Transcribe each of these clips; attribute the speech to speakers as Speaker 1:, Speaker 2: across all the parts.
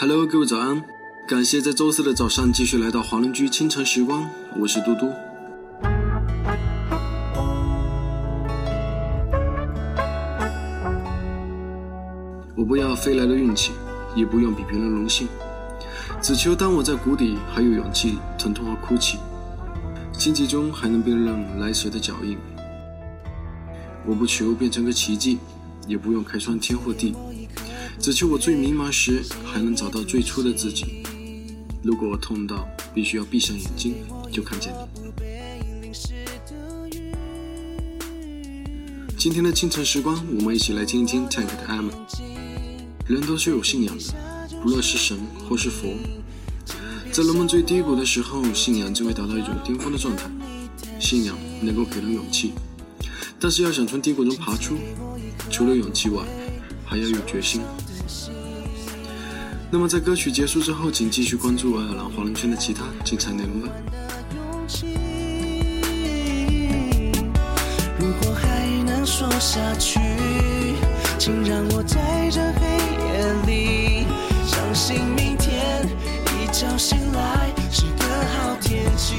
Speaker 1: Hello，各位早安！感谢在周四的早上继续来到华人居清晨时光，我是嘟嘟。我不要飞来的运气，也不用比别人荣幸，只求当我在谷底还有勇气疼痛和哭泣，荆棘中还能辨认来时的脚印。我不求变成个奇迹，也不用开创天或地，只求我最迷茫时还能找到最初的自己。如果我痛到必须要闭上眼睛就看见你，今天的清晨时光，我们一起来听一听 Tank 的 M。人都是有信仰的，不论是神或是佛。在人们最低谷的时候，信仰就会达到一种巅峰的状态。信仰能够给人勇气，但是要想从低谷中爬出，除了勇气外，还要有决心。那么在歌曲结束之后，请继续关注爱尔兰华人圈的其他精彩内容吧。
Speaker 2: 如果还能说下去，请让我在这黑夜里相信明天一觉醒来是个好天气。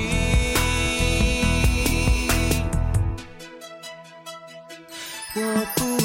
Speaker 2: 我不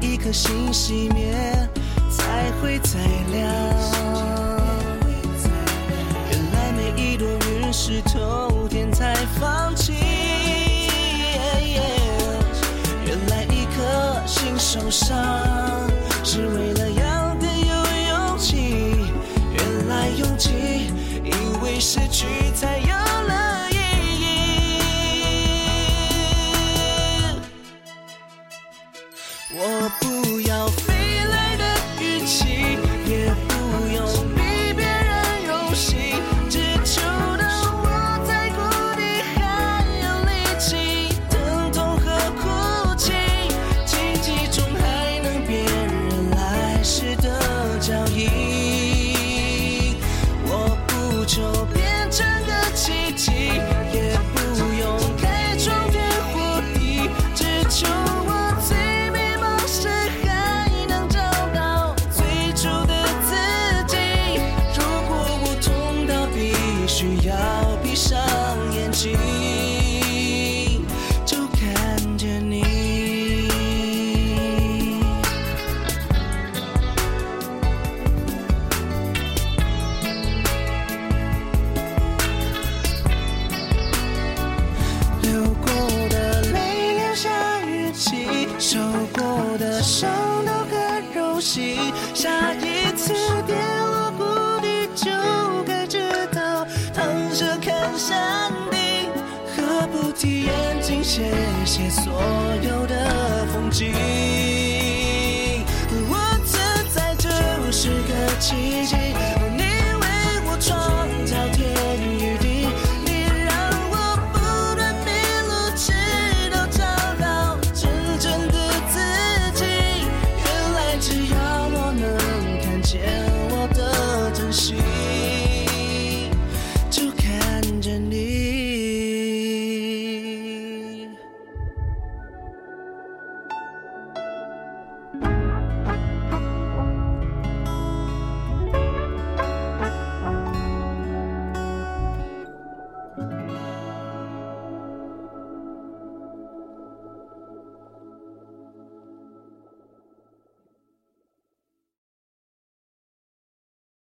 Speaker 2: 一颗星熄灭才会再亮，原来每一朵云是头天才放晴，原来一颗心受伤是为了要更有勇气，原来勇气因为失去。伤都很荣幸。下一次跌落谷底，就该知道躺着看山顶，何不替眼睛写写所有的风景？我存在就是个奇迹。